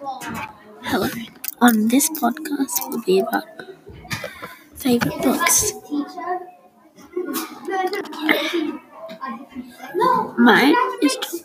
Hello. On this podcast will be about favorite books. Mine is two.